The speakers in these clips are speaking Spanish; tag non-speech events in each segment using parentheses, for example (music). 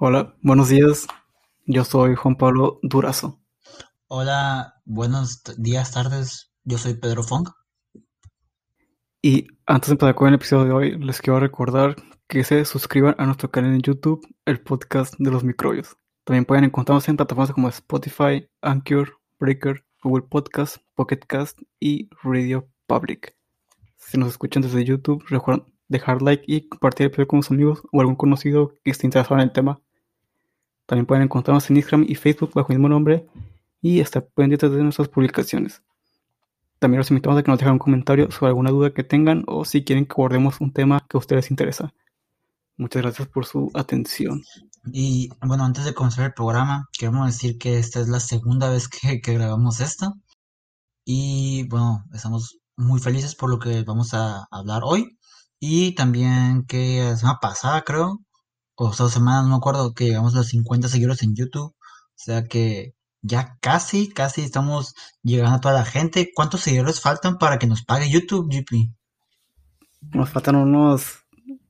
Hola, buenos días. Yo soy Juan Pablo Durazo. Hola, buenos días, tardes. Yo soy Pedro Fong. Y antes de empezar con el episodio de hoy, les quiero recordar que se suscriban a nuestro canal en YouTube, el podcast de los microbios. También pueden encontrarnos en plataformas como Spotify, Anchor, Breaker, Google Podcast, Pocket Cast y Radio Public. Si nos escuchan desde YouTube, recuerden dejar like y compartir el episodio con sus amigos o algún conocido que esté interesado en el tema. También pueden encontrarnos en Instagram y Facebook bajo el mismo nombre y estar pendientes de nuestras publicaciones. También los invitamos a que nos dejen un comentario sobre alguna duda que tengan o si quieren que abordemos un tema que a ustedes les interesa. Muchas gracias por su atención. Y bueno, antes de comenzar el programa, queremos decir que esta es la segunda vez que, (laughs) grabamos esto. Y bueno, estamos muy felices por lo que vamos a hablar hoy. Y también que la semana pasada, creo, o dos semanas, no me acuerdo, que llegamos a los 50 seguidores en YouTube. O sea que ya casi, casi estamos llegando a toda la gente. ¿Cuántos seguidores faltan para que nos pague YouTube, GP? Nos faltan unos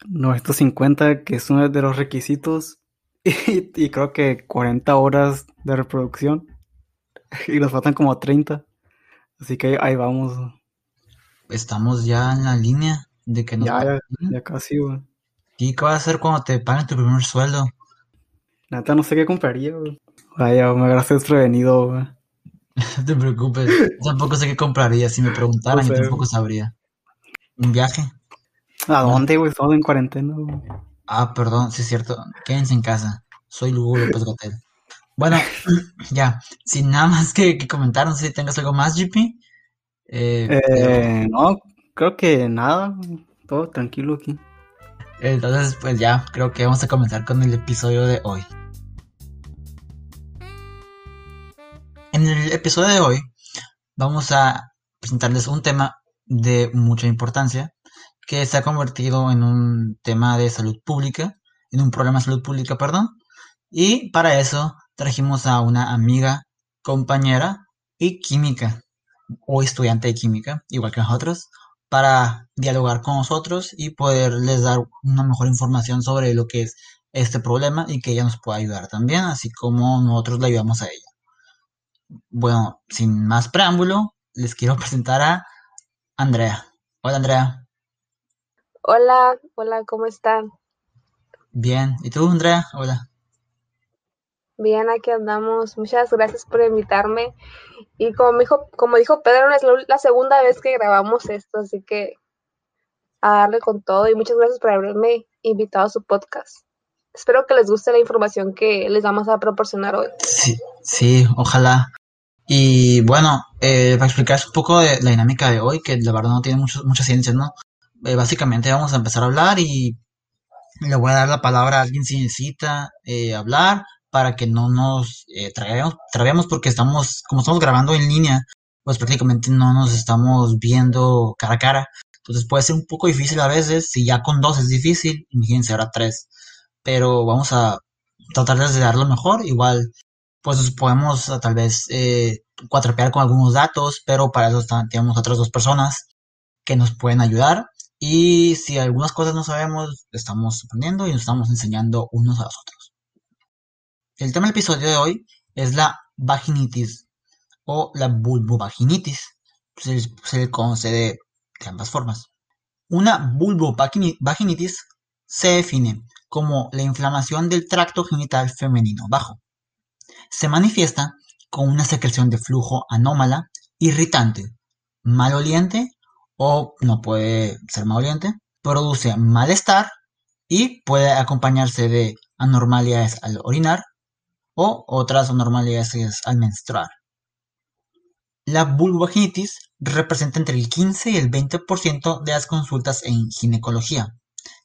950, que es uno de los requisitos, (laughs) y, y creo que 40 horas de reproducción, (laughs) y nos faltan como 30. Así que ahí vamos. Estamos ya en la línea de que nos Ya, ya, ya casi, güey. ¿Y qué vas a hacer cuando te paguen tu primer sueldo? La neta no sé qué compraría, güey. Vaya, me agarraste desprevenido, güey. (laughs) No te preocupes. Tampoco sé qué compraría. Si me preguntaran, No yo tampoco sabría. ¿Un viaje? ¿A dónde, güey? Estamos en cuarentena, güey. Ah, perdón, sí es cierto. Quédense en casa. Soy Lugo López Gatel. Bueno, (clears throat) ya. Sin nada más que, que comentar, no sé si tengas algo más, GP. Eh, pero- Eh, no, creo que nada, todo tranquilo aquí. Entonces, pues ya, creo que vamos a comenzar con el episodio de hoy. En el episodio de hoy vamos a presentarles un tema de mucha importancia que se ha convertido en un tema de salud pública, en un problema de salud pública, perdón. Y para eso trajimos a una amiga, compañera y química, o estudiante de química, igual que nosotros, para dialogar con nosotros y poderles dar una mejor información sobre lo que es este problema y que ella nos pueda ayudar también, así como nosotros le ayudamos a ella. Bueno, sin más preámbulo, les quiero (laughs) presentar a Andrea. Hola Andrea. Hola, hola, ¿cómo están? Bien. ¿Y tú, Andrea? Hola. Bien, aquí andamos. Muchas gracias por invitarme. Y como dijo, como dijo Pedro, es la, segunda vez que grabamos esto, así que a darle con todo y muchas gracias por haberme invitado a su podcast. Espero que les guste la información que les vamos a proporcionar hoy. Sí, sí, ojalá. Y bueno, eh, para explicarles un poco de la dinámica de hoy, que la verdad no tiene mucho, mucha ciencia, ¿no? Eh, básicamente vamos a empezar a hablar y le voy a dar la palabra a alguien si necesita eh, hablar para que no nos eh, porque estamos, como estamos grabando en línea, pues prácticamente no nos estamos viendo cara a cara. Entonces puede ser un poco difícil a veces, si ya con dos es difícil, imagínense ahora tres. Pero vamos a tratar de dar lo mejor, igual pues nos podemos ah, tal vez eh, cuatrapear con algunos datos, pero para eso tenemos otras dos personas que nos pueden ayudar. Y si algunas cosas no sabemos, estamos aprendiendo y nos estamos enseñando unos a los otros. El tema del episodio de hoy es la vaginitis o la vulvovaginitis. Se, le conoce de, de ambas formas. Una vulvovaginitis se define como la inflamación del tracto genital femenino bajo. Se manifiesta con una secreción de flujo anómala, irritante, maloliente o no puede ser maloliente, produce malestar y puede acompañarse de anormalidades al orinar o otras anormalidades al menstruar. La vulvovaginitis representa entre el 15 y el 20% de las consultas en ginecología,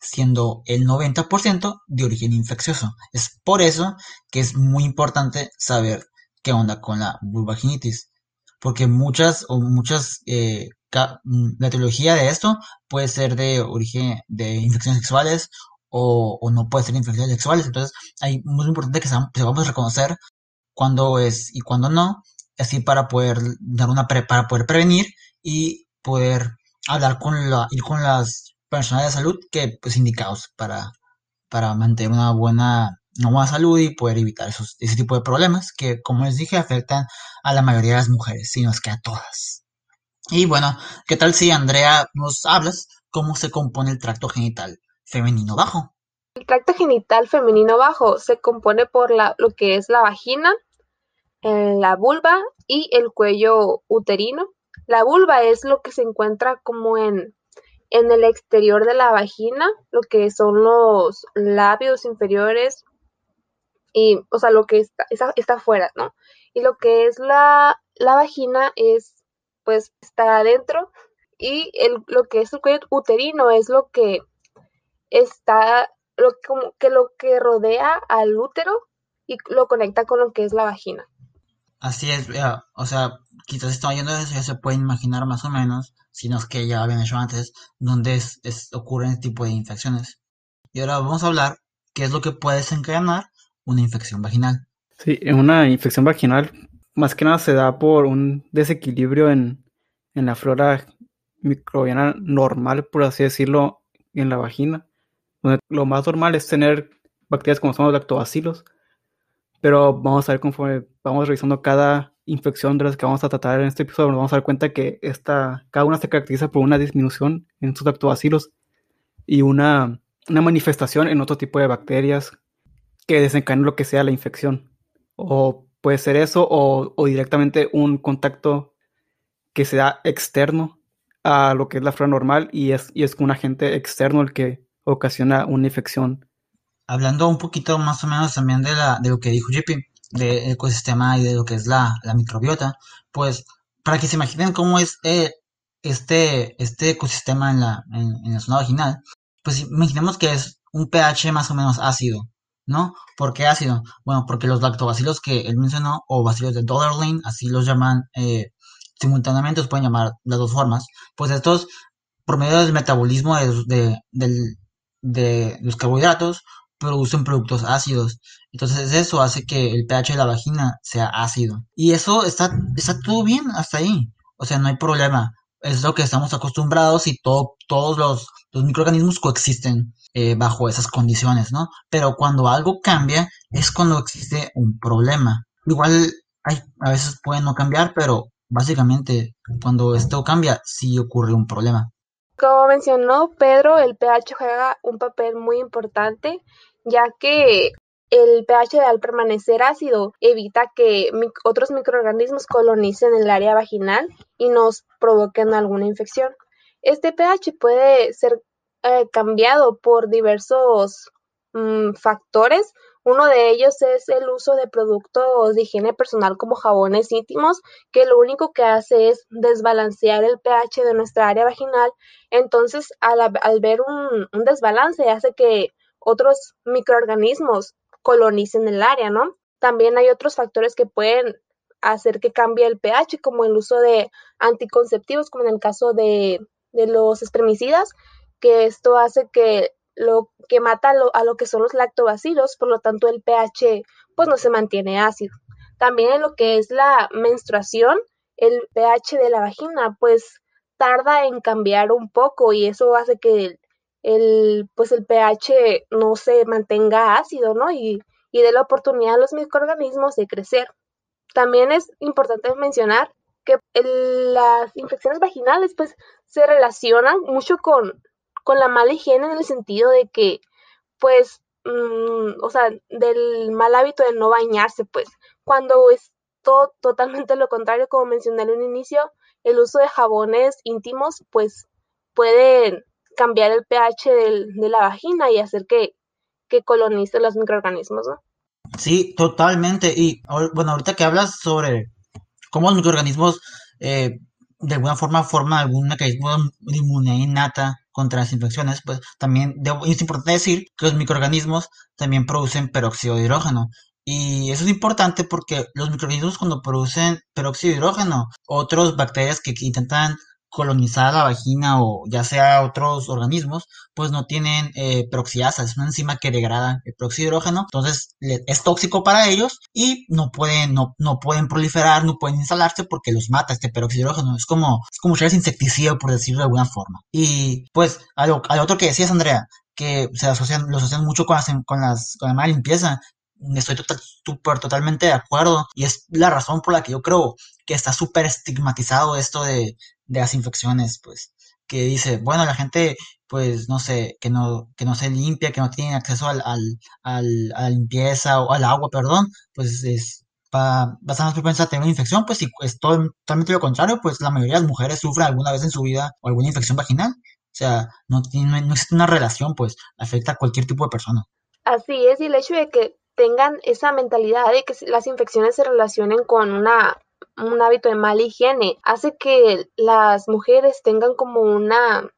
siendo el 90% de origen infeccioso. Es por eso que es muy importante saber qué onda con la vulvaginitis, porque muchas o muchas eh, mm, la etiología de esto puede ser de origen de infecciones sexuales o, no puede ser infecciones sexuales, entonces hay muy importante que sepam- sepamos reconocer cuándo es y cuándo no, así para poder dar una para poder prevenir y poder hablar con la ir con las personas de salud que pues indicados para para mantener una buena una buena salud y poder evitar esos, ese tipo de problemas que, como les dije, afectan a la mayoría de las mujeres, si no es que a todas. Y bueno, ¿qué tal si Andrea nos hablas cómo se compone el tracto genital femenino bajo? El tracto genital femenino bajo se compone por la, lo que es la vagina, eh, la vulva y el cuello uterino. La vulva es lo que se encuentra como en, en el exterior de la vagina, lo que son los labios inferiores y, o sea, lo que está, está, afuera, ¿no? Y lo que es la, la vagina es, pues, está adentro y el, lo que es el cuello uterino es lo que está, lo, como que lo que rodea al útero y lo conecta con lo que es la vagina. Así es, o sea, quizás estamos yendo eso, ya se pueden imaginar más o menos, si no es que ya habían hecho antes, donde es, ocurren este tipo de infecciones. Y ahora vamos a hablar qué es lo que puede desencadenar una infección vaginal. Sí, una infección vaginal más que nada se da por un desequilibrio en, en la flora microbiana normal, por así decirlo, en la vagina. Donde lo más normal es tener bacterias como son los lactobacilos, pero vamos a ver conforme vamos revisando cada infección de las que vamos a tratar en este episodio, nos vamos a dar cuenta que esta, cada una se caracteriza por una disminución en sus lactobacilos y una, una manifestación en otro tipo de bacterias que desencadenan lo que sea la infección. O puede ser eso o, o directamente un contacto que sea externo a lo que es la flora normal y es, y es un agente externo el que ocasiona una infección hablando un poquito más o menos también de, la, de lo que dijo JP, del ecosistema y de lo que es la, microbiota, pues para que se imaginen cómo es eh, este, este ecosistema en la, en, la zona vaginal, pues imaginemos que es un pH más o menos ácido, ¿no? ¿Por qué ácido? Bueno, porque los lactobacilos que él mencionó, o bacilos de Dollarlin, así los llaman eh, simultáneamente, los pueden llamar de dos formas, pues estos, por medio del metabolismo de, de, de los carbohidratos, producen productos ácidos. Entonces eso hace que el pH de la vagina sea ácido. Y eso está, está todo bien hasta ahí. O sea, no hay problema. Es lo que estamos acostumbrados y todo, todos los, los microorganismos coexisten eh, bajo esas condiciones, ¿no? Pero cuando algo cambia es cuando existe un problema. Igual hay, a veces puede no cambiar, pero básicamente cuando esto cambia sí ocurre un problema. Como mencionó Pedro, el pH juega un papel muy importante ya que el pH al permanecer ácido evita que otros microorganismos colonicen el área vaginal y nos provoquen alguna infección. Este pH puede ser eh, cambiado por diversos mm, factores. Uno de ellos es el uso de productos de higiene personal como jabones íntimos, que lo único que hace es desbalancear el pH de nuestra área vaginal. Entonces, al, ver un, desbalance, hace que otros microorganismos colonicen el área, ¿no? También hay otros factores que pueden hacer que cambie el pH, como el uso de anticonceptivos, como en el caso de, los espermicidas, que esto hace que lo que mata a lo, a lo, que son los lactobacilos, por lo tanto el pH pues no se mantiene ácido. También en lo que es la menstruación, el pH de la vagina pues tarda en cambiar un poco y eso hace que el, pues el pH no se mantenga ácido, ¿no? Y, y dé la oportunidad a los microorganismos de crecer. También es importante mencionar que las infecciones vaginales pues se relacionan mucho con, con la mala higiene en el sentido de que pues mm, o sea del mal hábito de no bañarse pues cuando es todo totalmente lo contrario como mencioné en un inicio el uso de jabones íntimos pues pueden cambiar el pH de la vagina y hacer que, que colonice los microorganismos, ¿no? Sí, totalmente. Y bueno, ahorita que hablas sobre cómo los microorganismos eh, de alguna forma forman algún mecanismo de inmunidad innata contra las infecciones, pues también es importante decir que los microorganismos también producen peróxido de hidrógeno. Y eso es importante porque los microorganismos cuando producen peróxido de hidrógeno, otras bacterias que intentan colonizar la vagina o ya sea otros organismos, pues no tienen eh, peroxidasa, es una enzima que degrada el hidrógeno, entonces es tóxico para ellos y no pueden, no, no pueden proliferar, no pueden instalarse porque los mata este hidrógeno, es como, es como insecticida por decirlo de alguna forma. Y pues, a lo, otro que decías, Andrea, que se asocian, lo asocian mucho con, las, con, las, con la mala limpieza. Estoy total, super, totalmente de acuerdo y es la razón por la que yo creo que está súper estigmatizado esto de, de las infecciones, pues, que dice, bueno, la gente, pues, no sé, que no, que no se limpia, que no tiene acceso al, al, al a la limpieza o al agua, perdón, pues es, va, propensa a tener una infección, pues, y es totalmente lo contrario, pues la mayoría de las mujeres sufren alguna vez en su vida o alguna infección vaginal. O sea, no, tiene, no existe una relación, pues, afecta a cualquier tipo de persona. Así es, y el hecho de que tengan esa mentalidad de que las infecciones se relacionen con una un hábito de mala higiene hace que las mujeres tengan como una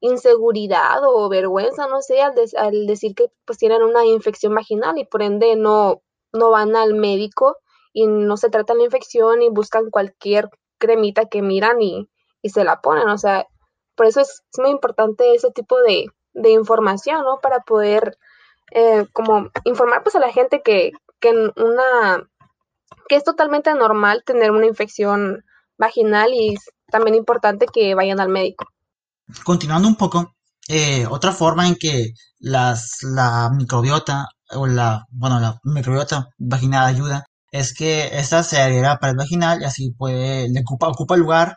inseguridad o vergüenza, no sé, al, al, decir que pues tienen una infección vaginal y por ende no, no van al médico y no se tratan la infección y buscan cualquier cremita que miran y, y se la ponen. O sea, por eso es, muy importante ese tipo de, de, información, ¿no? Para poder eh, como informar pues a la gente que, que una que es totalmente normal tener una infección vaginal y es también importante que vayan al médico. Continuando un poco, eh, otra forma en que las, la microbiota o la, bueno, la microbiota vaginal ayuda es que esta se adhiera para el vaginal y así puede, le ocupa, ocupa lugar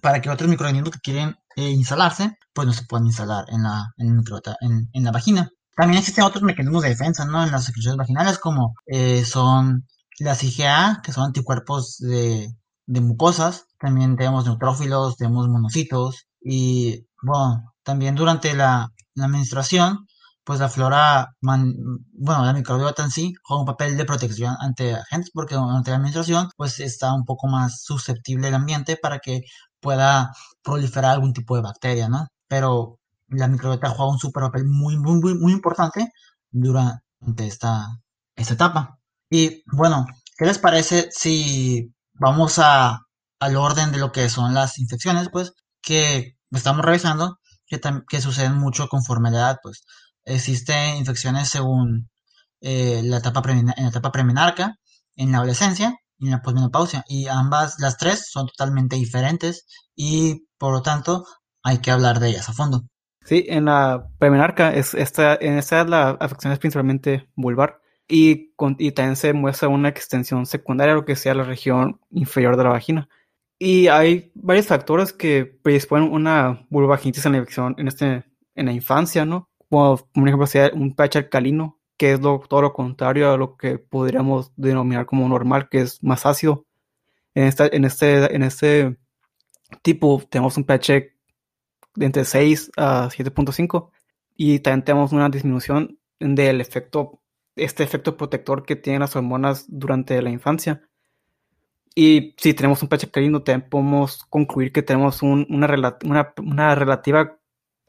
para que otros microorganismos que quieren eh, instalarse, pues no se puedan instalar en la, en, microbiota, en, en, la vagina. También existen otros mecanismos de defensa, ¿no? En las secreciones vaginales, como eh, son las IgA, que son anticuerpos de, de mucosas. También tenemos neutrófilos, tenemos monocitos. Y bueno, también durante la, la menstruación, pues la flora, bueno, la microbiota en sí juega un papel de protección ante agentes porque durante la menstruación pues está un poco más susceptible el ambiente para que pueda proliferar algún tipo de bacteria, ¿no? Pero la microbiota juega un super papel muy, muy, muy, muy importante durante esta, esta etapa. Y bueno, ¿qué les parece si vamos a, al orden de lo que son las infecciones, pues, que estamos revisando, que, que suceden mucho conforme a la edad, pues. Existen infecciones según eh, la etapa etapa premenarca, en la adolescencia y en la posmenopausia. Y ambas, las tres, son totalmente diferentes y por lo tanto hay que hablar de ellas a fondo. Sí, en la premenarca, es esta, en esta la afección es principalmente vulvar y, con, y también se muestra una extensión secundaria, lo que sea la región inferior de la vagina. Y hay varios factores que predisponen una vulvaginitis en la infección en, este, en la infancia, ¿no? Como, por ejemplo, sea un pH alcalino, que es lo, todo lo contrario a lo que podríamos denominar como normal, que es más ácido. En, esta, en, este, en este tipo tenemos un pH de entre 6 a 7.5 y también tenemos una disminución del efecto este efecto protector que tienen las hormonas durante la infancia. Y si tenemos un pH alcalino, también podemos concluir que tenemos una, una, relativa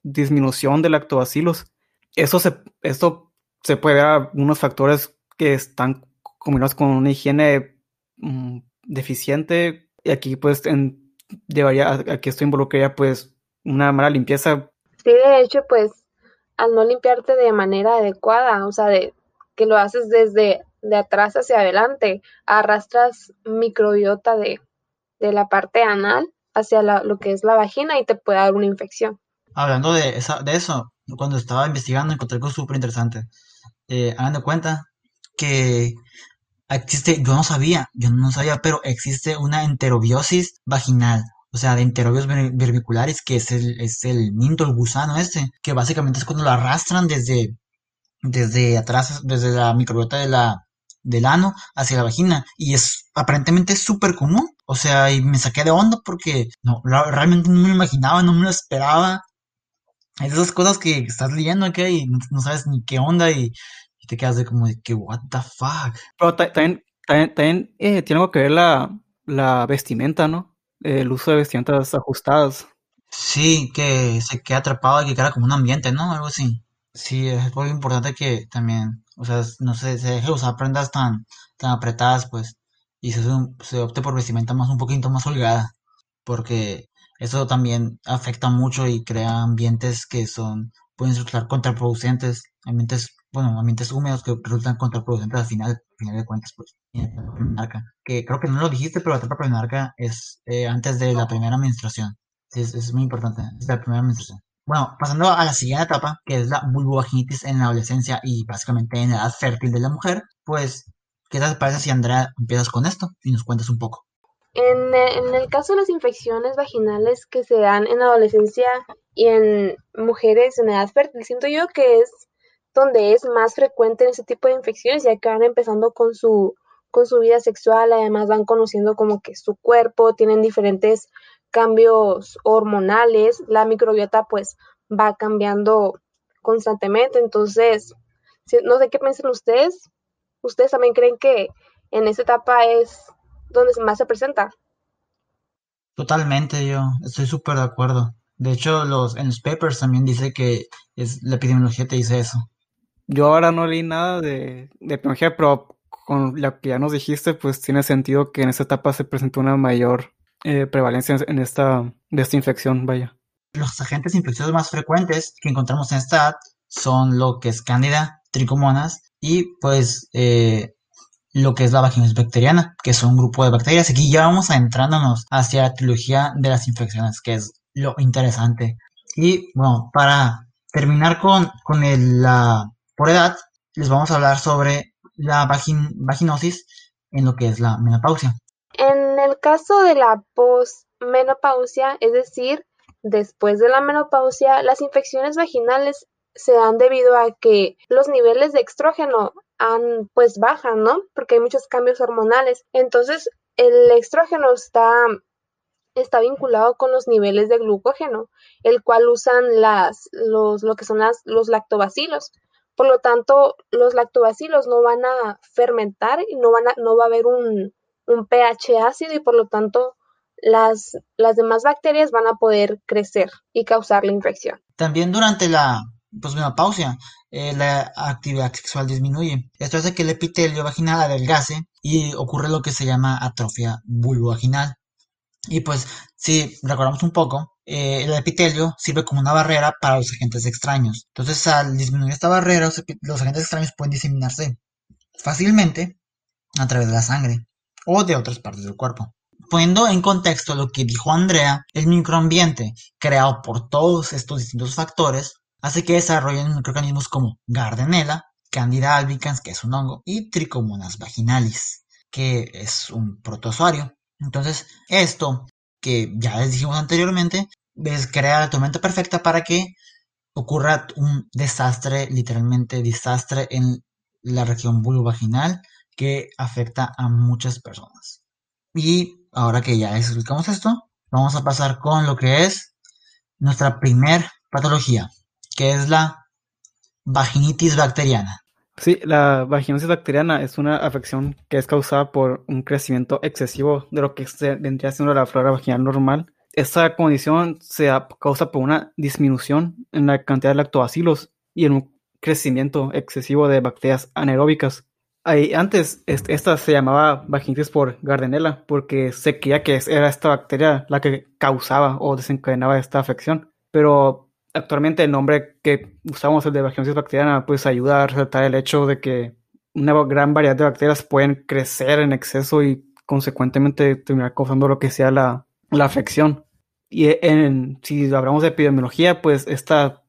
disminución de lactobacilos. Eso se, esto se puede ver a unos factores que están combinados con una higiene mm, deficiente. Y aquí, pues, en, llevaría, aquí esto involucraría, pues, una mala limpieza. Sí, de hecho, pues, al no limpiarte de manera adecuada, o sea, de, que lo haces desde de atrás hacia adelante, arrastras microbiota de, de la parte anal hacia lo que es la vagina y te puede dar una infección. Hablando de, esa, de eso, cuando estaba investigando encontré algo súper interesante. Eh, hagan cuenta que existe, yo no sabía, yo no sabía, pero existe una enterobiosis vaginal. O sea, de enterobios verbiculares, que es el, es el minto, el gusano este, que básicamente es cuando lo arrastran desde desde atrás, desde la microbiota de la, del ano hacia la vagina. Y es aparentemente súper común. O sea, y me saqué de onda porque no, realmente no me lo imaginaba, no me lo esperaba. Es esas cosas que estás leyendo aquí y no, sabes ni qué onda y, te quedas de como de que, what the fuck. Pero también, también, eh, tiene algo que ver la, la vestimenta, ¿no? El uso de vestimentas ajustadas. Sí, que se queda atrapado y que queda como un ambiente, ¿no? Algo así. Sí, es muy importante que también, o sea, no se, se deje usar prendas tan, tan apretadas, pues, y se, se opte por vestimenta más un poquito más holgada, porque eso también afecta mucho y crea ambientes que son, pueden resultar contraproducentes, ambientes, bueno, ambientes húmedos que resultan contraproducentes al final, al final de cuentas, pues, que creo que no lo dijiste, pero la etapa premenarca es eh, antes de la primera menstruación, es, es muy importante, es la primera menstruación. Bueno, pasando a la siguiente etapa, que es la vulvovaginitis en la adolescencia y básicamente en la edad fértil de la mujer, pues, ¿qué te parece si Andrea empiezas con esto y nos cuentas un poco? En, en el caso de las infecciones vaginales que se dan en adolescencia y en mujeres en edad fértil, siento yo que es donde es más frecuente ese tipo de infecciones, ya que van empezando con su, con su vida sexual, además van conociendo como que su cuerpo, tienen diferentes cambios hormonales, la microbiota pues va cambiando constantemente, entonces, no sé qué piensan ustedes, ¿ustedes también creen que en esta etapa es donde más se presenta? Totalmente, yo estoy súper de acuerdo. De hecho, los, en los papers también dice que es, la epidemiología te dice eso. Yo ahora no leí nada de, de epidemiología, pero con lo que ya nos dijiste, pues tiene sentido que en esta etapa se presentó una mayor eh, prevalencia en esta, de esta infección, vaya. Los agentes infecciosos más frecuentes que encontramos en esta edad son lo que es cándida, tricomonas y pues eh, lo que es la vaginosis bacteriana, que son un grupo de bacterias. Aquí ya vamos adentrándonos hacia la trilogía de las infecciones, que es lo interesante. Y bueno, para terminar con, con el, la por edad, les vamos a hablar sobre la vagin, vaginosis en lo que es la menopausia. En el caso de la posmenopausia, es decir, después de la menopausia, las infecciones vaginales se dan debido a que los niveles de estrógeno han, pues bajan, ¿no? Porque hay muchos cambios hormonales. Entonces, el estrógeno está, está vinculado con los niveles de glucógeno, el cual usan las, los, lo que son las, los lactobacilos. Por lo tanto, los lactobacilos no van a fermentar y no, van a, no va a haber un, un pH ácido y por lo tanto las, las demás bacterias van a poder crecer y causar la infección. También durante la posmenopausia eh, la actividad sexual disminuye. Esto hace que el epitelio vaginal adelgase y ocurre lo que se llama atrofia vulvovaginal. Y pues, si recordamos un poco, eh, el epitelio sirve como una barrera para los agentes extraños. Entonces, al disminuir esta barrera, los agentes extraños pueden diseminarse fácilmente a través de la sangre o de otras partes del cuerpo. Poniendo en contexto lo que dijo Andrea, el microambiente creado por todos estos distintos factores hace que desarrollen microorganismos como Gardnerella, Candida albicans, que es un hongo, y Trichomonas vaginalis, que es un protozoario. Entonces, esto que ya les dijimos anteriormente, es crear la tormenta perfecta para que ocurra un desastre, literalmente desastre en la región vulvovaginal que afecta a muchas personas. Y ahora que ya explicamos esto, vamos a pasar con lo que es nuestra primer patología, que es la vaginitis bacteriana. Sí, la vaginosis bacteriana es una afección que es causada por un crecimiento excesivo de lo que vendría siendo la flora vaginal normal. Esta condición se causa por una disminución en la cantidad de lactobacilos y en un crecimiento excesivo de bacterias anaeróbicas antes esta se llamaba vaginitis por Gardnerella porque se creía que era esta bacteria la que causaba o desencadenaba esta afección. Pero actualmente el nombre que usamos, el de vaginosis bacteriana, pues ayuda a resaltar el hecho de que una gran variedad de bacterias pueden crecer en exceso y consecuentemente terminar causando lo que sea la, la afección. Y en, si hablamos de epidemiología, pues esta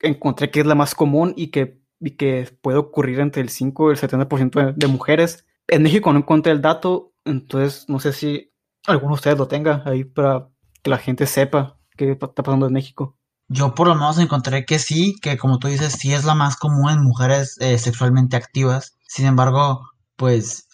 encontré que es la más común y que y que puede ocurrir entre el 5 y el 70% de, mujeres. En México no encontré el dato, entonces no sé si alguno de ustedes lo tenga ahí para que la gente sepa qué está pasando en México. Yo por lo menos encontré que sí, que como tú dices, sí es la más común en mujeres eh, sexualmente activas. Sin embargo, pues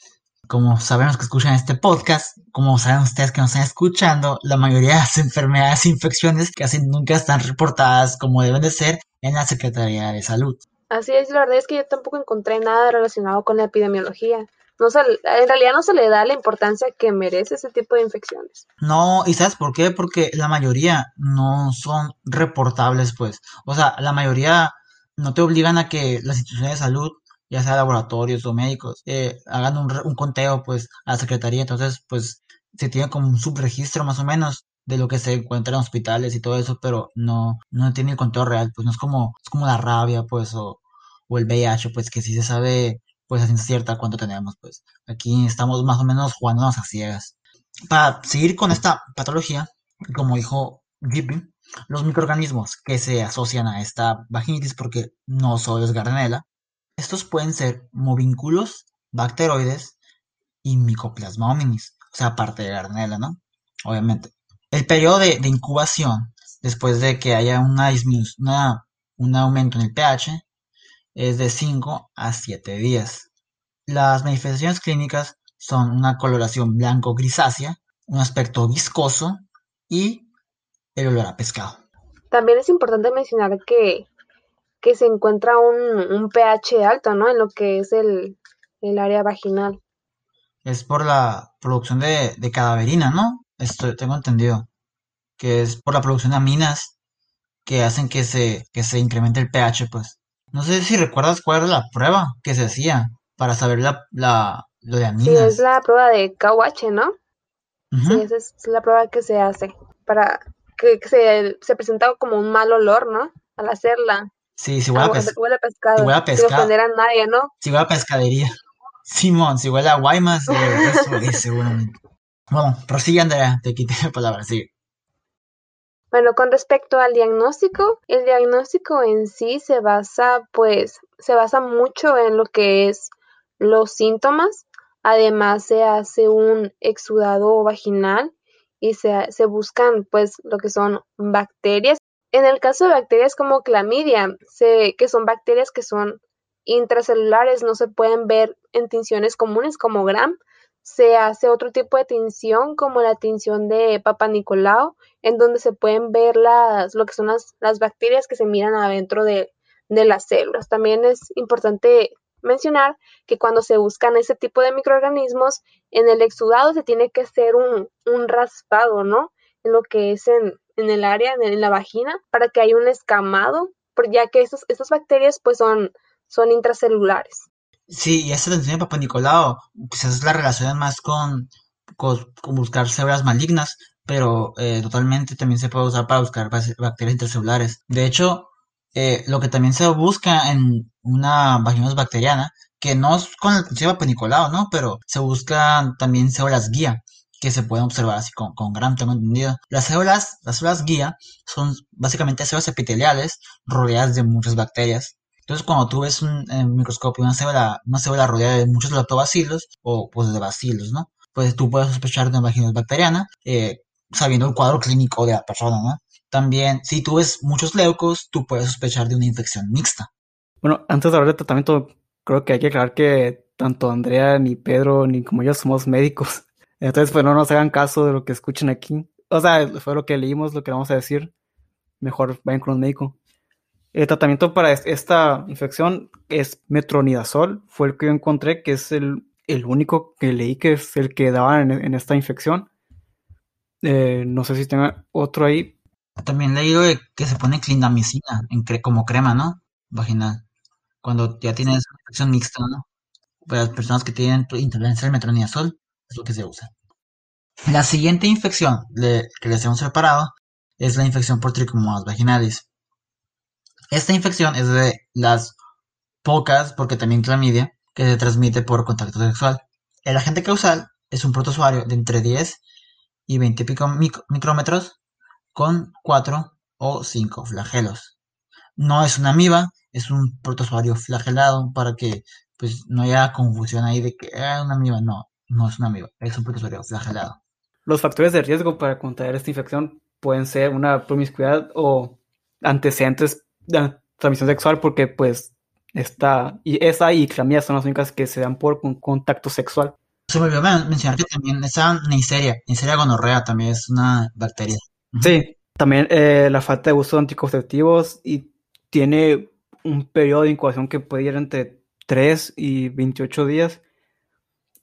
como sabemos que escuchan este podcast, como saben ustedes que nos están escuchando, la mayoría de las (laughs) enfermedades e infecciones casi nunca están reportadas como deben de ser en la Secretaría de Salud. Así es, la verdad es que yo tampoco encontré nada relacionado con la epidemiología. No se, en realidad no se le da la importancia que merece ese tipo de infecciones. No, ¿y sabes por qué? Porque la mayoría no son reportables, pues. O sea, la mayoría no te obligan a que las instituciones de salud, ya sea laboratorios o médicos, eh, hagan un, un conteo, pues, a la secretaría. Entonces, pues, se tiene como un subregistro más o menos de lo que se encuentra en hospitales y todo eso, pero no, no tiene el conteo real, pues no es como, es como la rabia, pues, o, o el VIH, pues que sí se sabe, pues a ciencia cierta cuánto tenemos, pues aquí estamos más o menos jugándonos a ciegas. Para seguir con esta patología, como dijo Gippy, Los microorganismos que se asocian a esta vaginitis, porque no solo es Gardnerella, estos pueden ser movínculos, bacteroides y Mycoplasma hominis, o sea, aparte de Gardnerella, ¿no? Obviamente. El periodo de, incubación, después de que haya una disminución, un aumento en el pH, es de 5 a 7 días. Las manifestaciones clínicas son una coloración blanco-grisácea, un aspecto viscoso y el olor a pescado. También es importante mencionar que, que se encuentra un, pH alto, ¿no? En lo que es el, área vaginal. Es por la producción de, cadaverina, ¿no? Esto tengo entendido. Que es por la producción de aminas que hacen que se, que se incremente el pH, pues. No sé si recuerdas cuál era la prueba que se hacía para saber la, la, lo de aminas. Sí, es la prueba de KUH, ¿no? Sí, esa es la prueba que se hace para que, se, se presenta como un mal olor, ¿no? Al hacerla. Sí, si huele, a, huele a pescado. Si huele a pescado. Ofender a nadie, ¿no? Si huele a pescadería. (laughs) Simón, si huele a Guaymas, eh, (laughs) eso es seguramente. Bueno, prosigue Andrea, te quité la palabra, sí. Bueno, con respecto al diagnóstico, el diagnóstico en sí se basa, pues, se basa mucho en lo que es los síntomas. Además, se hace un exudado vaginal y se, se buscan, pues, lo que son bacterias en el caso de bacterias como clamidia, que son bacterias que son intracelulares, no se pueden ver en tinciones comunes como Gram, se hace otro tipo de tinción como la tinción de Papa Nicolau, en donde se pueden ver las, lo que son las, las bacterias que se miran adentro de, de las células. También es importante mencionar que cuando se buscan ese tipo de microorganismos, en el exudado se tiene que hacer un, un raspado, ¿no? En lo que es en, el área, en la vagina, para que haya un escamado, ya que estas bacterias pues son, son intracelulares. Sí, y esta atención de Papa Nicolau, quizás la relación más con, con, buscar células malignas, pero eh, totalmente también se puede usar para buscar bacterias intracelulares. De hecho, eh, lo que también se busca en una vaginosis bacteriana, que no es con el principio de Papa Nicolau, ¿no? Pero se buscan también células guía, que se pueden observar así con, gran tengo entendido. Las células, las células guía son básicamente células epiteliales rodeadas de muchas bacterias. Entonces, cuando tú ves un, en microscopio una célula, una célula rodeada de muchos lactobacilos o pues de bacilos, ¿no? Pues tú puedes sospechar de una vaginosis bacteriana eh, sabiendo el cuadro clínico de la persona, ¿no? También, si tú ves muchos leucos, tú puedes sospechar de una infección mixta. Bueno, antes de hablar de tratamiento, creo que hay que aclarar que tanto Andrea, ni Pedro, ni como yo somos médicos. (laughs) Entonces, pues no nos hagan caso de lo que escuchen aquí. O sea, fue lo que leímos, lo que vamos a decir. Mejor vayan con un médico. El tratamiento para esta infección es metronidazol. Fue el que yo encontré, que es el, único que leí que es el que daban en, esta infección. Eh, no sé si tenga otro ahí. También leí que se pone clindamicina en como crema, ¿no? Vaginal. Cuando ya tienes infección mixta, ¿no? Para las personas que tienen intolerancia al metronidazol es lo que se usa. La siguiente infección que les hemos preparado es la infección por tricomonas vaginales. Esta infección es de las pocas, porque también clamidia, que se transmite por contacto sexual. El agente causal es un protozoario de entre 10 y 20 pico micrómetros con 4 o 5 flagelos. No es una amiba, es un protozoario flagelado para que pues no haya confusión ahí de que es ah, una amiba, no, no es un amigo, es un protozoario flagelado. Los factores de riesgo para contraer esta infección pueden ser una promiscuidad o antecedentes de transmisión sexual porque pues esta y esa y clamidia son las únicas que se dan por contacto sexual. Se me olvidó mencionar que también esa Neisseria, Neisseria gonorrea también es una bacteria. Sí, también eh, la falta de uso de anticonceptivos y tiene un periodo de incubación que puede ir entre 3 y 28 días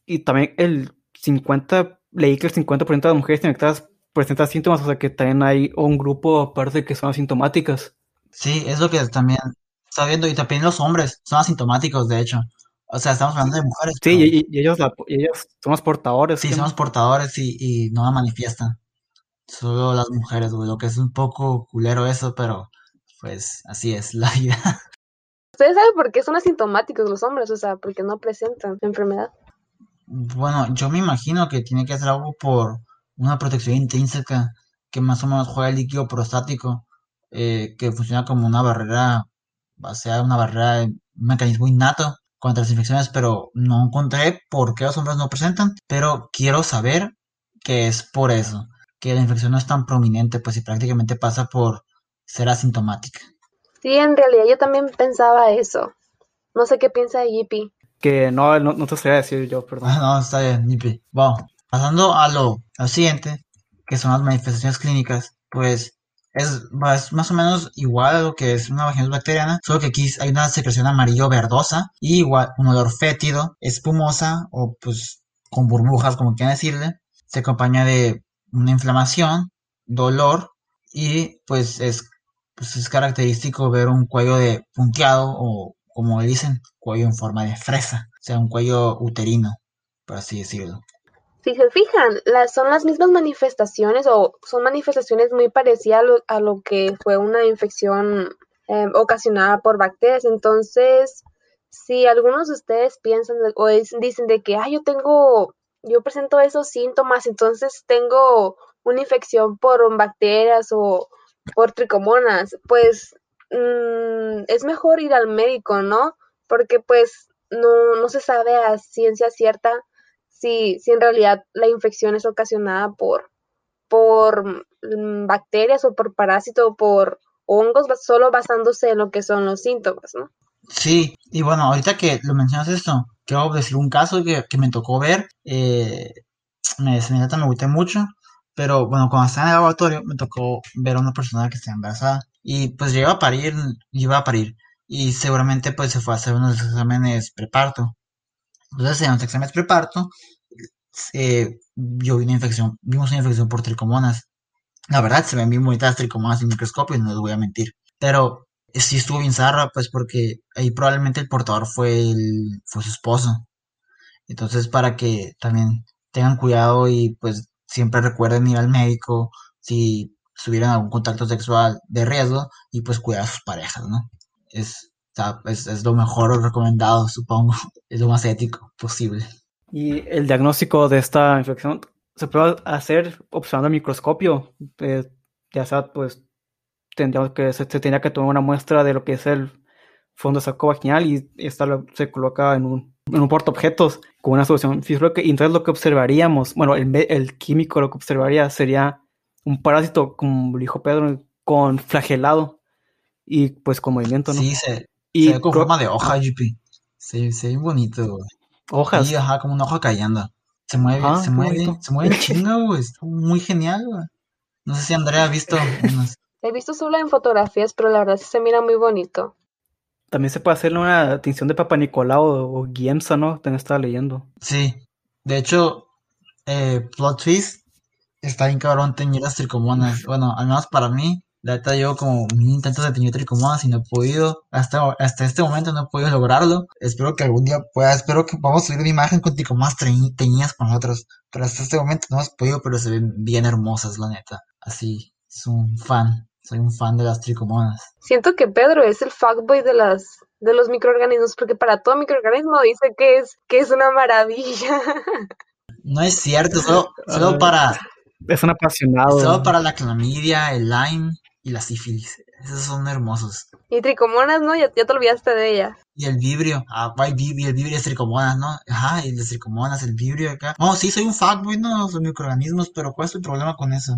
y también el 50, leí que el 50% de las mujeres infectadas presentan síntomas, o sea que también hay un grupo aparte que son asintomáticas. Sí, es lo que también está viendo, y también los hombres son asintomáticos, de hecho. O sea, estamos hablando de mujeres. Sí, y, ellos, ellos son los portadores. Sí, son los portadores y, y no la manifiestan. Solo las mujeres, güey, lo que es un poco culero eso, pero pues así es la (laughs) vida. ¿Ustedes saben por qué son asintomáticos los hombres? O sea, porque no presentan enfermedad. Bueno, yo me imagino que tiene que hacer algo por una protección intrínseca que más o menos juega el líquido prostático, eh, que funciona como una barrera, o sea, una barrera, un mecanismo innato contra las infecciones, pero no encontré por qué los hombres no presentan, pero quiero saber que es por eso, que la infección no es tan prominente, pues y prácticamente pasa por ser asintomática. Sí, en realidad yo también pensaba eso. No sé qué piensa JP. Que no, no, no te sabía decir yo, perdón. Ah, no, está bien, JP. Bueno, pasando a lo, a lo siguiente, que son las manifestaciones clínicas, pues es, es, más o menos igual a lo que es una vaginosis bacteriana, solo que aquí hay una secreción amarillo verdosa y igual un olor fétido, espumosa o pues con burbujas, como quieran decirle. Se acompaña de una inflamación, dolor y pues es, pues es característico ver un cuello de punteado o como dicen, cuello en forma de fresa, o sea, un cuello uterino, por así decirlo. Si se fijan, las, son las mismas manifestaciones o son manifestaciones muy parecidas a lo, a lo que fue una infección eh, ocasionada por bacterias. Entonces, si algunos de ustedes piensan o dicen de que, ah, yo tengo, yo presento esos síntomas, entonces tengo una infección por bacterias o por tricomonas, pues mmm, es mejor ir al médico, ¿no? Porque pues no, no se sabe a ciencia cierta si, si en realidad la infección es ocasionada por, por mm, bacterias o por parásitos o por hongos, solo basándose en lo que son los síntomas, ¿no? Sí, y bueno, ahorita que lo mencionas esto, quiero decir un caso que, que me tocó ver, eh, (tsk) me, me, me gustó mucho, pero bueno, cuando estaba en el laboratorio me tocó ver a una persona que estaba embarazada y pues llegó a parir, iba a parir y seguramente pues se fue a hacer unos exámenes preparto. Entonces, en los exámenes preparto, eh, yo vi una infección, vimos una infección por tricomonas. La verdad, se ven bien bonitas las tricomonas en microscopio, no les voy a mentir. Pero sí estuvo bien zarra, pues porque ahí probablemente el portador fue, el, fue su esposo. Entonces, para que también tengan cuidado y pues siempre recuerden ir al médico si tuvieran algún contacto sexual de riesgo y pues cuidar a sus parejas, ¿no? Es, es, es lo mejor recomendado, supongo. (laughs) Es lo más ético posible. Y el diagnóstico de esta infección se puede hacer observando el microscopio. Eh, ya sea, pues, tendríamos que, se, se tendría que tomar una muestra de lo que es el fondo saco vaginal y esta lo, se coloca en un, en un portaobjetos con una solución fisiológica. Y entonces lo que observaríamos, bueno, el, el químico lo que observaría sería un parásito, como dijo Pedro, con flagelado y pues con movimiento, ¿no? Sí, se, y se ve con forma de hoja, GP. Se, se ve bonito, Hojas. Sí, ajá, como una hoja cayendo. Se mueve, ah, se mueve, se mueve chinga, güey. Está muy genial, güey. No sé si Andrea ha visto unas. He visto solo en fotografías, pero la verdad sí se mira muy bonito. También se puede hacerle una tinción de Papa Nicolau o, o Giemsa, ¿no? También estaba leyendo. Sí. De hecho, eh, Plot Twist está bien cabrón teñir las tricomonas. Bueno, al menos para mí, la verdad yo como mil intentos de teñir tricomonas y no he podido, hasta, hasta este momento no he podido lograrlo. Espero que algún día pueda, espero que podamos subir una imagen con tricomonas teñidas con otros. Pero hasta este momento no hemos podido, pero se ven bien hermosas, la neta. Así, es un fan. Soy un fan de las tricomonas. Siento que Pedro es el fuckboy de las de los microorganismos, porque para todo microorganismo dice que es, que es una maravilla. No es cierto, solo, solo para es un apasionado. Solo para la clamidia, el Lyme y la sífilis. Esos son hermosos. Y tricomonas, ¿no? Ya, ya te olvidaste de ella. Y el vibrio. Ah, el vibrio, el vibrio es tricomonas, ¿no? Ajá, y las tricomonas, el vibrio acá. No, sí, soy un fuckboy, ¿no? Los microorganismos, pero ¿cuál es el problema con eso?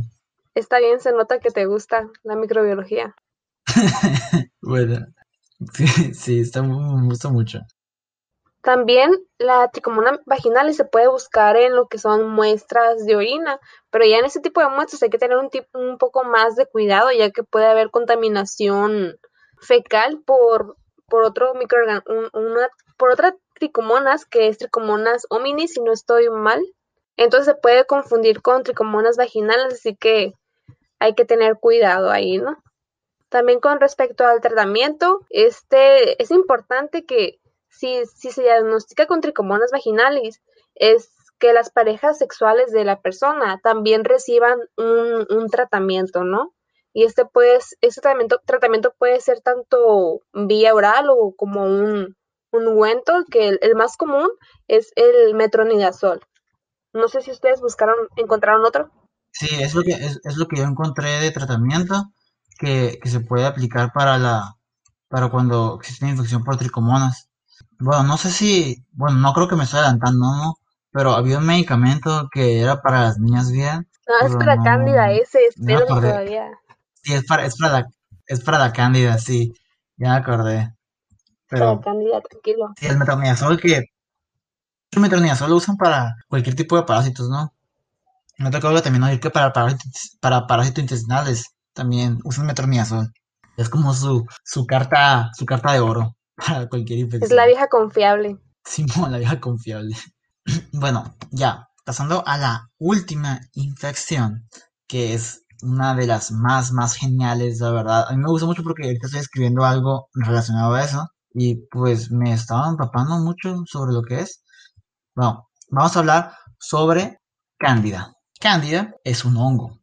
Está bien, se nota que te gusta la microbiología. (laughs) bueno, (laughs) sí, sí, está, me gusta mucho. También la tricomona vaginal se puede buscar en lo que son muestras de orina, pero ya en ese tipo de muestras hay que tener un, tipo, un poco más de cuidado, ya que puede haber contaminación fecal por, por otro microorganismo, una, por otra tricomonas, que es tricomonas hominis, si no estoy mal. Entonces se puede confundir con tricomonas vaginales, así que hay que tener cuidado ahí, ¿no? También con respecto al tratamiento, este es importante que si, si se diagnostica con tricomonas vaginales, es que las parejas sexuales de la persona también reciban un, tratamiento, ¿no? Y este, pues, este tratamiento, tratamiento puede ser tanto vía oral o como un, un ungüento, que el, el, más común es el metronidazol. No sé si ustedes buscaron, encontraron otro. Sí, es lo que, es, es lo que yo encontré de tratamiento que, que se puede aplicar para la, para cuando existe una infección por tricomonas. Bueno, no sé si, bueno, no creo que me estoy adelantando, ¿no? Pero había un medicamento que era para las niñas bien, No, es para no, Cándida ese, no espérame acordé. todavía. Sí, es para, es para la, es para la cándida, sí, ya me acordé. Para Pero Cándida, tranquilo. sí, el metronidazol que, el metronidazol lo usan para cualquier tipo de parásitos, ¿no? Me ha tocado también oír que para parásitos, para parásitos intestinales también usan metronidazol. Es como su, su carta, su carta de oro (laughs) para cualquier Es la infección. vieja confiable. Simón, (laughs) la vieja confiable. (clears throat) Bueno, ya, pasando a la última infección, que es una de las más, más geniales, la verdad. A mí me gusta mucho porque ahorita estoy escribiendo algo relacionado a eso y pues me estaba empapando mucho sobre lo que es. Bueno, vamos a hablar sobre Cándida. Cándida es un hongo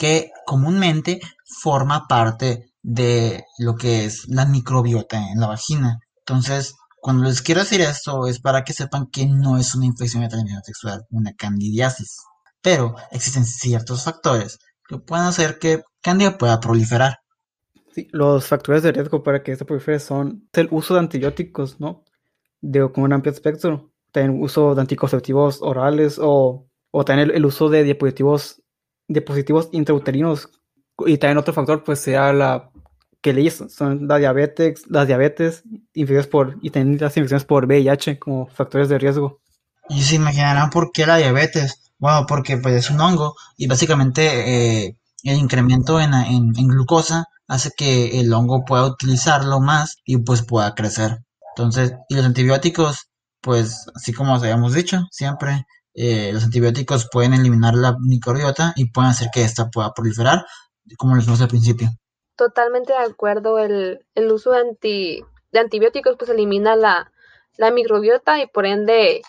que comúnmente forma parte de lo que es la microbiota en la vagina. Entonces, cuando les quiero decir esto es para que sepan que no es una infección de transmisión sexual, una candidiasis. Pero existen ciertos factores que pueden hacer que Candida pueda proliferar. Sí, los factores de riesgo para que esto prolifere son el uso de antibióticos, ¿no? De con un amplio espectro. También uso de anticonceptivos orales o, o también el, uso de dispositivos, dispositivos intrauterinos. Y también otro factor, pues, sea la que leyes son la diabetes, las diabetes, infecciones por, y también las infecciones por VIH como factores de riesgo. Y se imaginarán por qué la diabetes. Bueno, porque pues es un hongo y básicamente eh, el incremento en, en, glucosa hace que el hongo pueda utilizarlo más y pues pueda crecer. Entonces, y los antibióticos, pues así como os habíamos dicho siempre, eh, los antibióticos pueden eliminar la microbiota y pueden hacer que ésta pueda proliferar, como les dijimos al principio. Totalmente de acuerdo, el, el uso de, anti, de antibióticos pues elimina la, la microbiota y por ende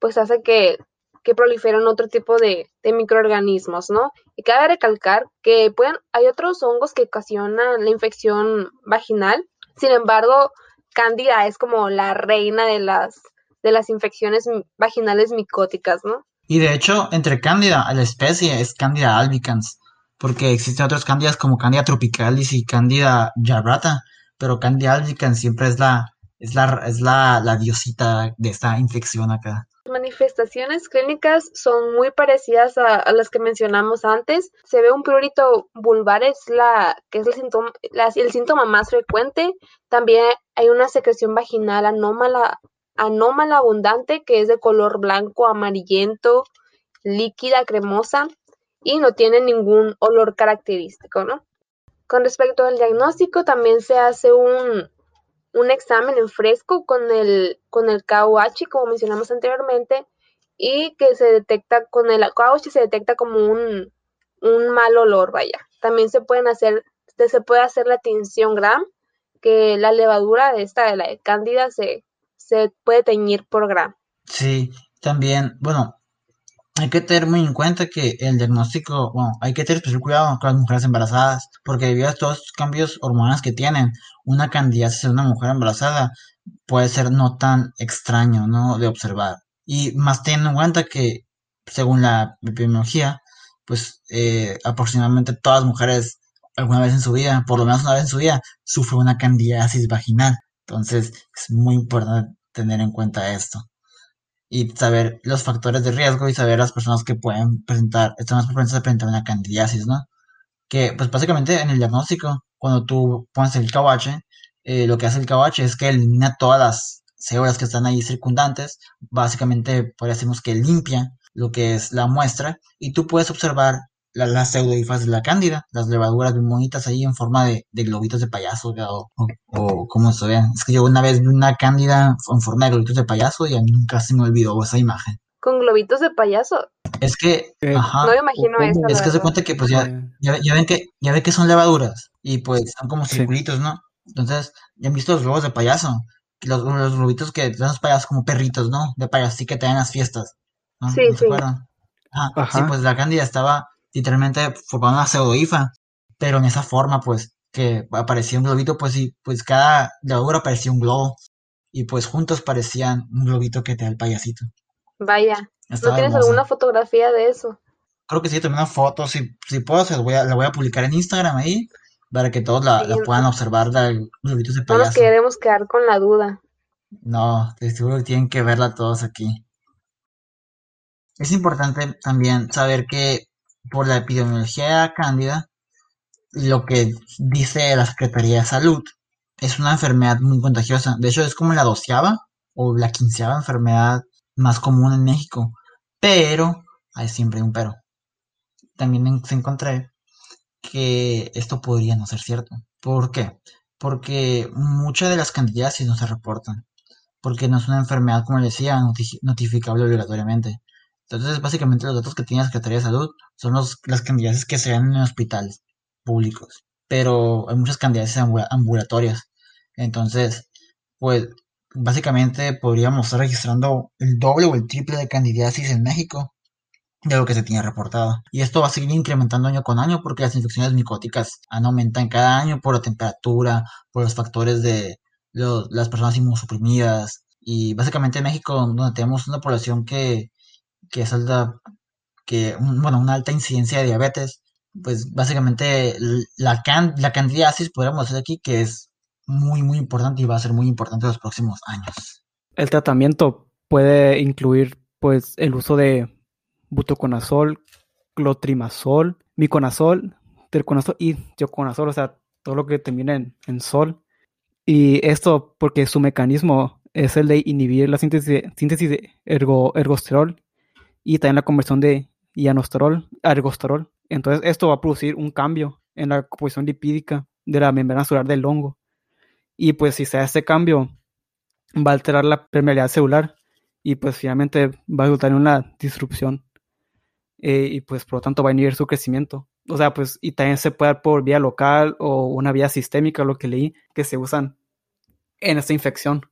pues hace que, que proliferen otro tipo de, de, microorganismos, ¿no? Y cabe recalcar que pueden, hay otros hongos que ocasionan la infección vaginal, sin embargo, Cándida es como la reina de las, de las infecciones vaginales micóticas, ¿no? Y de hecho, entre Cándida, la especie es Cándida albicans, porque existen otros Cándidas como Cándida tropicalis y Cándida jarrata, pero Cándida albicans siempre es la, es la, es la, diosita de esta infección acá. Las manifestaciones clínicas son muy parecidas a, las que mencionamos antes. Se ve un prurito vulvar, es la, que es el síntoma, el síntoma más frecuente. También hay una secreción vaginal anómala, anómala abundante, que es de color blanco, amarillento, líquida, cremosa, y no tiene ningún olor característico, ¿no? Con respecto al diagnóstico, también se hace un, un examen en fresco con el, con el KOH, como mencionamos anteriormente, y que se detecta con el KOH se detecta como un, un mal olor, vaya. También se pueden hacer, se puede hacer la tinción gram, que la levadura de esta, de la de cándida, se, se puede teñir por gram. Sí, también, bueno, hay que tener muy en cuenta que el diagnóstico, bueno, hay que tener especial cuidado con las mujeres embarazadas, porque debido a todos los cambios hormonales que tienen, una candidiasis en una mujer embarazada puede ser no tan extraño, ¿no? De observar. Y más teniendo en cuenta que, según la epidemiología, pues eh, aproximadamente todas las mujeres alguna vez en su vida, por lo menos una vez en su vida, sufren una candidiasis vaginal. Entonces es muy importante tener en cuenta esto y saber los factores de riesgo y saber las personas que pueden presentar, están más propensas a presentar una candidiasis, ¿no? Que, pues básicamente en el diagnóstico, cuando tú pones el KOH, eh, lo que hace el KOH es que elimina todas las células que están ahí circundantes, básicamente podría decirnos que limpia lo que es la muestra y tú puedes observar las, las pseudodifas de la cándida, las levaduras bien bonitas ahí en forma de, de globitos de payaso o, o, o como se vean. Es que yo una vez vi una cándida en forma de globitos de payaso y a mí nunca se me olvidó esa imagen. Con globitos de payaso. Es que, Eh, ajá, No me imagino eso. es que se la cuenta que pues ya, ya, ya ven que, ya ven que son levaduras y pues son como Sí. circulitos, ¿no? Entonces, ya han visto los globos de payaso, los, los globitos que dan los payasos como perritos, ¿no? De payaso, sí que te dan las fiestas, ¿no? Sí, ¿No se sí. acuerdan? Ajá, sí, pues la cándida estaba literalmente formando una pseudoifa, pero en esa forma, pues, que aparecía un globito, pues sí, pues cada levadura parecía un globo y pues juntos parecían un globito que te da el payasito. Vaya. ¿No Estaba tienes hermoso. alguna fotografía de eso? creo que sí, tomé una foto, si, si puedo, se la voy, a, la voy a publicar en Instagram ahí, para que todos la, la puedan observar, los gritos de No nos payaso. queremos quedar con la duda. No, seguro que tienen que verla todos aquí. Es importante también saber que por la epidemiología cándida, lo que dice la Secretaría de Salud es una enfermedad muy contagiosa. De hecho, es como la doceava o la quinceava enfermedad más común en México. Pero, hay siempre un pero. También se encontré que esto podría no ser cierto. ¿Por qué? Porque muchas de las candidiasis no se reportan. Porque no es una enfermedad, como les decía, noti- notificable obligatoriamente. Entonces, básicamente los datos que tiene la Secretaría de Salud son los, las candidiasis que se dan en hospitales públicos. Pero hay muchas ambula- ambulatorias. Entonces, pues, básicamente podríamos estar registrando el doble o el triple de candidiasis en México de lo que se tiene reportado. Y esto va a seguir incrementando año con año porque las infecciones micóticas han aumentado cada año por la temperatura, por los factores de lo- las personas inmunosuprimidas. Y básicamente en México, donde tenemos una población que, que es alta, que, bueno, una alta incidencia de diabetes, pues básicamente la, can, la candidiasis, podríamos decir aquí, que es muy, muy importante y va a ser muy importante en los próximos años. El tratamiento puede incluir pues el uso de butoconazol, clotrimazol, miconazol, terconazol y tioconazol, o sea, todo lo que termina en, sol. Y esto porque su mecanismo es el de inhibir la síntesis de, síntesis de ergo- ergosterol y también la conversión de ionosterol a ergosterol. Entonces esto va a producir un cambio en la composición lipídica de la membrana celular del hongo. Y pues si se da este cambio, va a alterar la permeabilidad celular y pues finalmente va a resultar en una disrupción eh, y pues por lo tanto va a inhibir su crecimiento. O sea, pues y también se puede dar por vía local o una vía sistémica, lo que leí, que se usan en esta infección.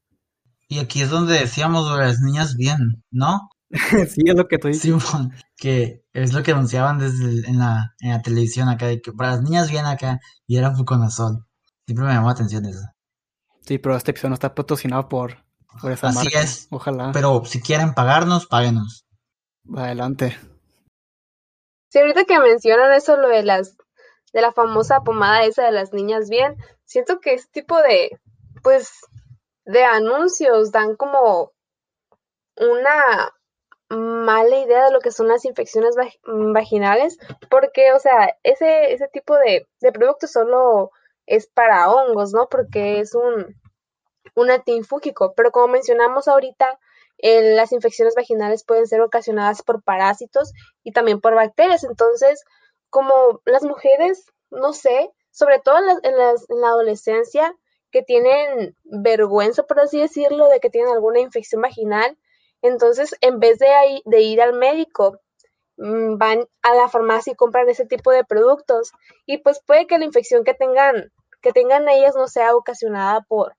Y aquí es donde decíamos las niñas bien, ¿no? (laughs) sí, es lo que tú dices. Simón, que es lo que anunciaban desde el- en la, en la televisión acá, de que para las niñas bien acá, y era Fuconazol. Siempre me llamó la atención eso. Sí, pero este episodio no está patrocinado por, por esa Así marca. es. Ojalá. Pero si quieren pagarnos, páguenos. Adelante. Sí, ahorita que mencionan eso, lo de las, de la famosa pomada esa de las niñas bien, siento que ese tipo de, pues, de anuncios dan como una mala idea de lo que son las infecciones vag- vaginales, porque, o sea, ese, ese tipo de, producto solo es para hongos, ¿no? Porque es un, un pero como mencionamos ahorita, las infecciones vaginales pueden ser ocasionadas por parásitos y también por bacterias. Entonces, como las mujeres, no sé, sobre todo en en en la adolescencia, que tienen vergüenza, por así decirlo, de que tienen alguna infección vaginal, entonces en vez de, ahí- de ir al médico, mm, van a la farmacia y compran ese tipo de productos y pues puede que la infección que tengan, que tengan ellas no sea ocasionada por,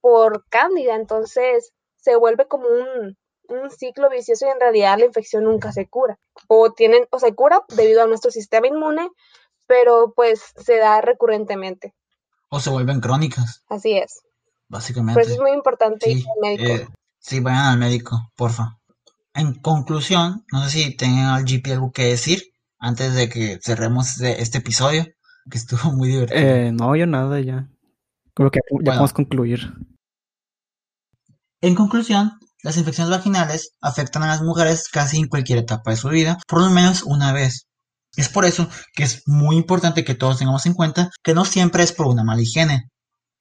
por cándida, entonces se vuelve como un, un ciclo vicioso y en realidad la infección nunca se cura. O tienen, o se cura debido a nuestro sistema inmune, pero pues se da recurrentemente. O se vuelven crónicas, Así es. básicamente. Por eso es muy importante ir al médico. eh, sí, vayan al médico, porfa. En conclusión, no sé si tengan al GP algo que decir antes de que cerremos este, este episodio, que estuvo (laughs) muy divertido. Eh, no, yo nada, ya. Creo que ya Bueno. podemos concluir. En conclusión, las infecciones vaginales afectan a las mujeres casi en cualquier etapa de su vida, por lo menos una vez. Es por eso que es muy importante que todos tengamos en cuenta que no siempre es por una mala higiene,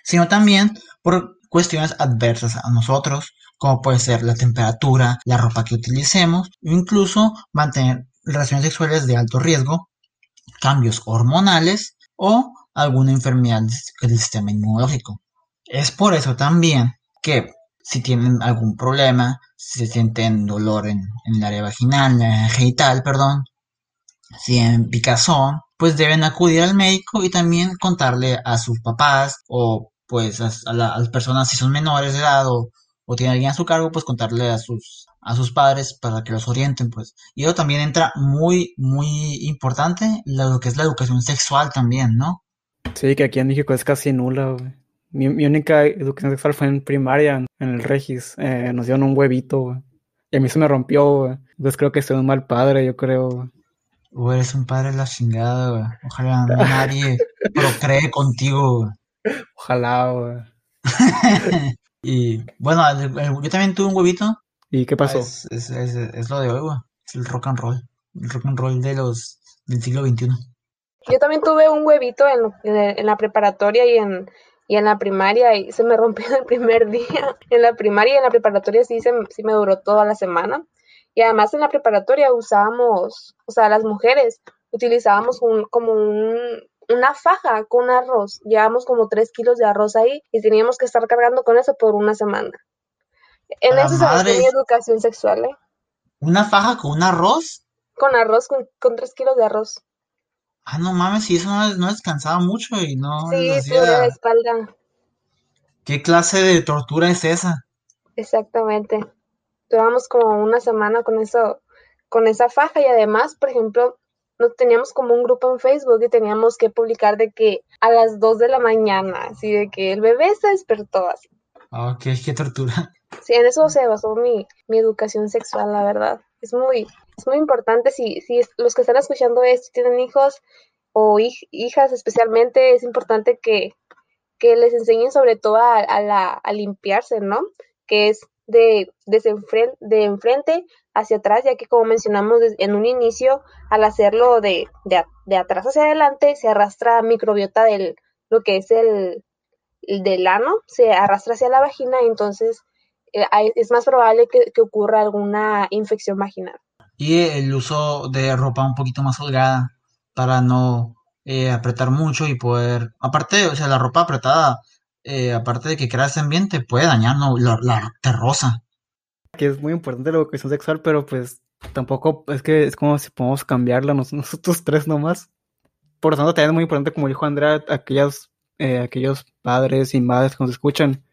sino también por cuestiones adversas a nosotros, como puede ser la temperatura, la ropa que utilicemos, o incluso mantener relaciones sexuales de alto riesgo, cambios hormonales o alguna enfermedad del sistema inmunológico. Es por eso también que si tienen algún problema, si se sienten dolor en, el área vaginal, en el área genital, perdón, si en picazón, pues deben acudir al médico y también contarle a sus papás o pues a, a las personas si son menores de edad o, o tienen alguien a su cargo, pues contarle a sus a sus padres para que los orienten, pues. Y eso también entra muy, muy importante, lo que es la educación sexual también, ¿no? Sí, que aquí en México es casi nula, güey. Mi, mi única educación sexual fue en primaria, en, el Regis. Eh, nos dieron un huevito, güey. Y a mí se me rompió, güey. Entonces creo que soy un mal padre, yo creo, güey. Güey, eres un padre de la chingada, güey. Ojalá nadie (laughs) procree contigo, güey. Ojalá, güey. (laughs) Y bueno, el- yo también tuve un huevito. ¿Y qué pasó? Es, es, es, es lo de hoy, güey. Es el rock and roll. El rock and roll de los del siglo XXI. Yo también tuve un huevito en, en- en la preparatoria y en, y en la primaria y se me rompió (laughs) el primer día. En la primaria y en la preparatoria sí, se, sí me duró toda la semana. Y además en la preparatoria usábamos, o sea, las mujeres utilizábamos un, como un, una faja con arroz. Llevábamos como tres kilos de arroz ahí y teníamos que estar cargando con eso por una semana. En la eso se madre. mi educación sexual, ¿eh? ¿Una faja con un arroz? Con arroz, con, con tres kilos de arroz. Ah, no mames, y eso no, no descansaba mucho y no Sí, te duele la hacía... espalda. ¿Qué clase de tortura es esa? Exactamente. Duramos como una semana con eso, con esa faja y además, por ejemplo, no teníamos como un grupo en Facebook y teníamos que publicar de que a las 2 de la mañana, así de que el bebé se despertó así. Ah, qué, qué tortura. (laughs) Sí, en eso se basó mi, mi educación sexual, la verdad. Es muy, es muy importante si, si los que están escuchando esto tienen hijos o hij- hijas especialmente, es importante que, que les enseñen sobre todo a, a la, a limpiarse, ¿no? Que es de, de enfrente hacia atrás, ya que como mencionamos en un inicio, al hacerlo de, de, de atrás hacia adelante, se arrastra microbiota del, lo que es el, el del ano, se arrastra hacia la vagina, entonces eh, es más probable que, que ocurra alguna infección vaginal. Y el uso de ropa un poquito más holgada para no eh, apretar mucho y poder... Aparte, o sea, la ropa apretada, eh, aparte de que crea ese ambiente, puede dañar, ¿no? La, la te rosa. Que es muy importante la educación sexual, pero pues tampoco es que es como si podemos cambiarla nos- (laughs) nosotros tres nomás. Por lo tanto, también es muy importante, como dijo Andrea, aquellas, eh, aquellos padres y madres que nos escuchan,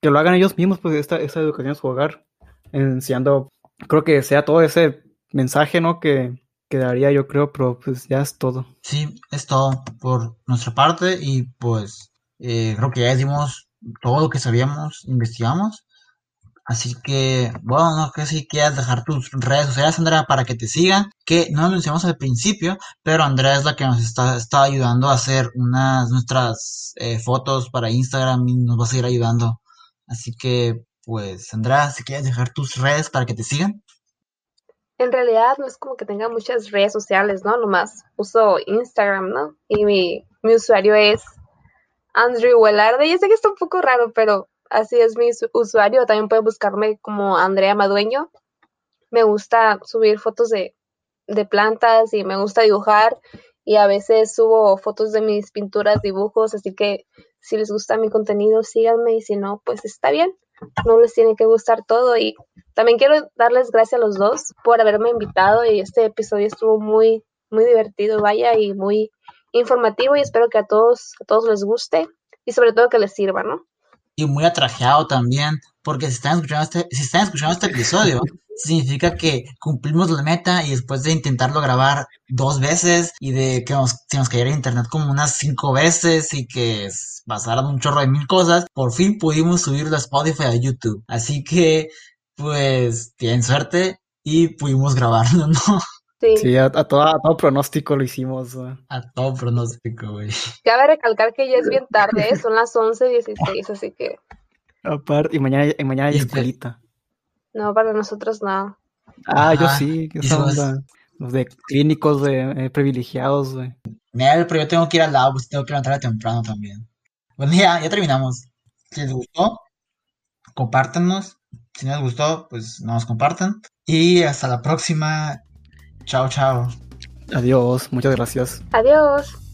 que lo hagan ellos mismos, pues esta, esta educación en su hogar, enseñando, creo que sea todo ese mensaje, ¿no? Que, que daría yo creo, pero pues ya es todo. Sí, es todo por nuestra parte y pues eh, creo que ya dimos todo lo que sabíamos, investigamos. Así que, bueno, no sé si quieras dejar tus redes sociales, Andrea, para que te sigan, que no lo mencionamos al principio, pero Andrea es la que nos está, está ayudando a hacer unas nuestras eh, fotos para Instagram y nos va a seguir ayudando. Así que, pues, Andrea, si quieres dejar tus redes para que te sigan. En realidad no es como que tenga muchas redes sociales, ¿no? Nomás uso Instagram, ¿no? Y mi, mi usuario es Andrew Velarde. Yo sé que está un poco raro, pero así es mi usu- usuario. También pueden buscarme como Andrea Madueño. Me gusta subir fotos de, de plantas y me gusta dibujar. Y a veces subo fotos de mis pinturas, dibujos. Así que si les gusta mi contenido, síganme. Y si no, pues está bien. No les tiene que gustar todo. Y también quiero darles gracias a los dos por haberme invitado y este episodio estuvo muy, muy divertido, vaya, y muy informativo y espero que a todos, a todos les guste y sobre todo que les sirva, ¿no? y muy atrajeado también, porque si están escuchando este, si están escuchando este episodio, (laughs) significa que cumplimos la meta y después de intentarlo grabar dos veces y de que nos, se nos cayera internet como unas cinco veces y que pasaran un chorro de mil cosas, por fin pudimos subirlo a Spotify a YouTube. Así que, pues, tienen suerte y pudimos grabarlo, (laughs) ¿no? Sí. Sí, a, a todo, a todo pronóstico lo hicimos. güey. A todo pronóstico, güey. Cabe recalcar que ya es bien tarde, ¿eh? son las 11.16, así que Aparte, y mañana, y mañana hay Y escuelita. no, para nosotros no. Ah, yo Ajá, sí, sos- onda, Los de clínicos, de eh, privilegiados, güey. Mira, pero yo tengo que ir al lado, pues tengo que levantarme temprano también. Bueno, ya, ya terminamos. Si les gustó, compártanos. Si no les gustó, pues no nos compartan. Y hasta la próxima. Chao, chao. Adiós, muchas gracias. Adiós.